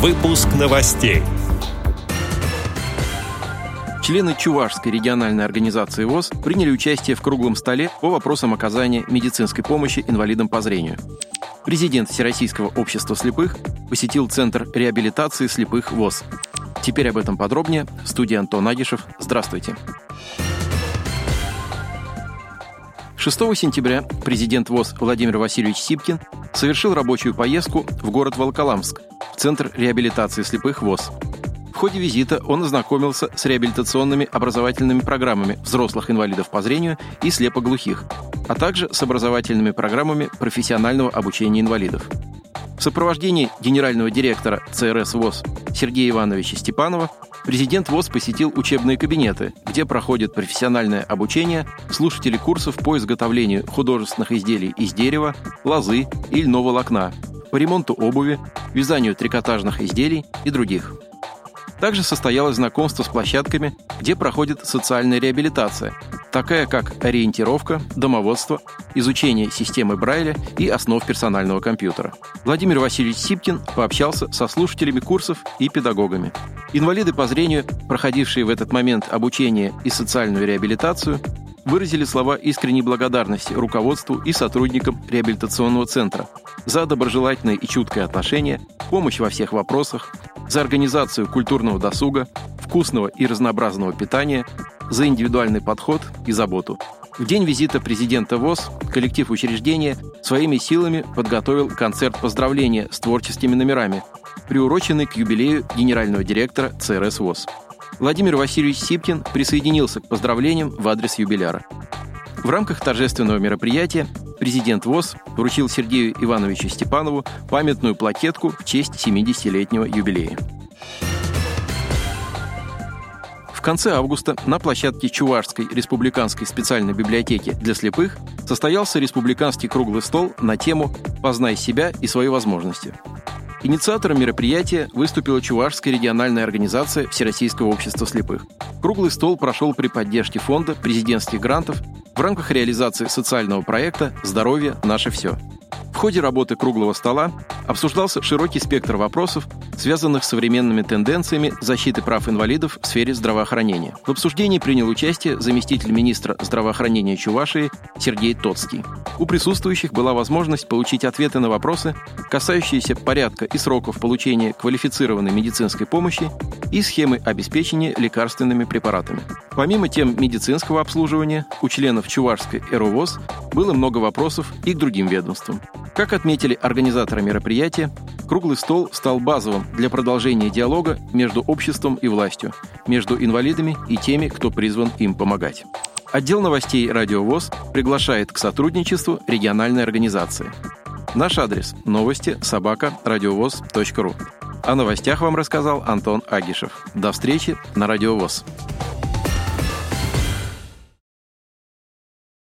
Выпуск новостей. Члены Чувашской региональной организации ВОЗ приняли участие в круглом столе по вопросам оказания медицинской помощи инвалидам по зрению. Президент Всероссийского общества слепых посетил Центр реабилитации слепых ВОЗ. Теперь об этом подробнее. В студии Антон Агишев. Здравствуйте. 6 сентября президент ВОЗ Владимир Васильевич Сипкин совершил рабочую поездку в город Волоколамск, Центр реабилитации слепых ВОЗ. В ходе визита он ознакомился с реабилитационными образовательными программами взрослых инвалидов по зрению и слепоглухих, а также с образовательными программами профессионального обучения инвалидов. В сопровождении генерального директора ЦРС ВОЗ Сергея Ивановича Степанова Президент ВОЗ посетил учебные кабинеты, где проходит профессиональное обучение слушателей курсов по изготовлению художественных изделий из дерева, лозы и льного волокна, по ремонту обуви, вязанию трикотажных изделий и других. Также состоялось знакомство с площадками, где проходит социальная реабилитация, такая как ориентировка, домоводство, изучение системы Брайля и основ персонального компьютера. Владимир Васильевич Сипкин пообщался со слушателями курсов и педагогами. Инвалиды по зрению, проходившие в этот момент обучение и социальную реабилитацию, выразили слова искренней благодарности руководству и сотрудникам реабилитационного центра за доброжелательное и чуткое отношение, помощь во всех вопросах, за организацию культурного досуга, вкусного и разнообразного питания, за индивидуальный подход и заботу. В день визита президента ВОЗ коллектив учреждения своими силами подготовил концерт поздравления с творческими номерами, приуроченный к юбилею генерального директора ЦРС ВОЗ. Владимир Васильевич Сипкин присоединился к поздравлениям в адрес юбиляра. В рамках торжественного мероприятия президент ВОЗ вручил Сергею Ивановичу Степанову памятную плакетку в честь 70-летнего юбилея. В конце августа на площадке Чувашской республиканской специальной библиотеки для слепых состоялся республиканский круглый стол на тему «Познай себя и свои возможности». Инициатором мероприятия выступила Чувашская региональная организация Всероссийского общества слепых. Круглый стол прошел при поддержке фонда президентских грантов в рамках реализации социального проекта «Здоровье – наше все». В ходе работы круглого стола обсуждался широкий спектр вопросов, связанных с современными тенденциями защиты прав инвалидов в сфере здравоохранения. В обсуждении принял участие заместитель министра здравоохранения Чувашии Сергей Тоцкий. У присутствующих была возможность получить ответы на вопросы, касающиеся порядка и сроков получения квалифицированной медицинской помощи и схемы обеспечения лекарственными препаратами. Помимо тем медицинского обслуживания, у членов Чувашской ЭРОВОЗ было много вопросов и к другим ведомствам. Как отметили организаторы мероприятия, круглый стол стал базовым для продолжения диалога между обществом и властью, между инвалидами и теми, кто призван им помогать. Отдел новостей «Радио ВОЗ» приглашает к сотрудничеству региональной организации. Наш адрес – новости собака радиовоз.ру. О новостях вам рассказал Антон Агишев. До встречи на Радио ВОЗ.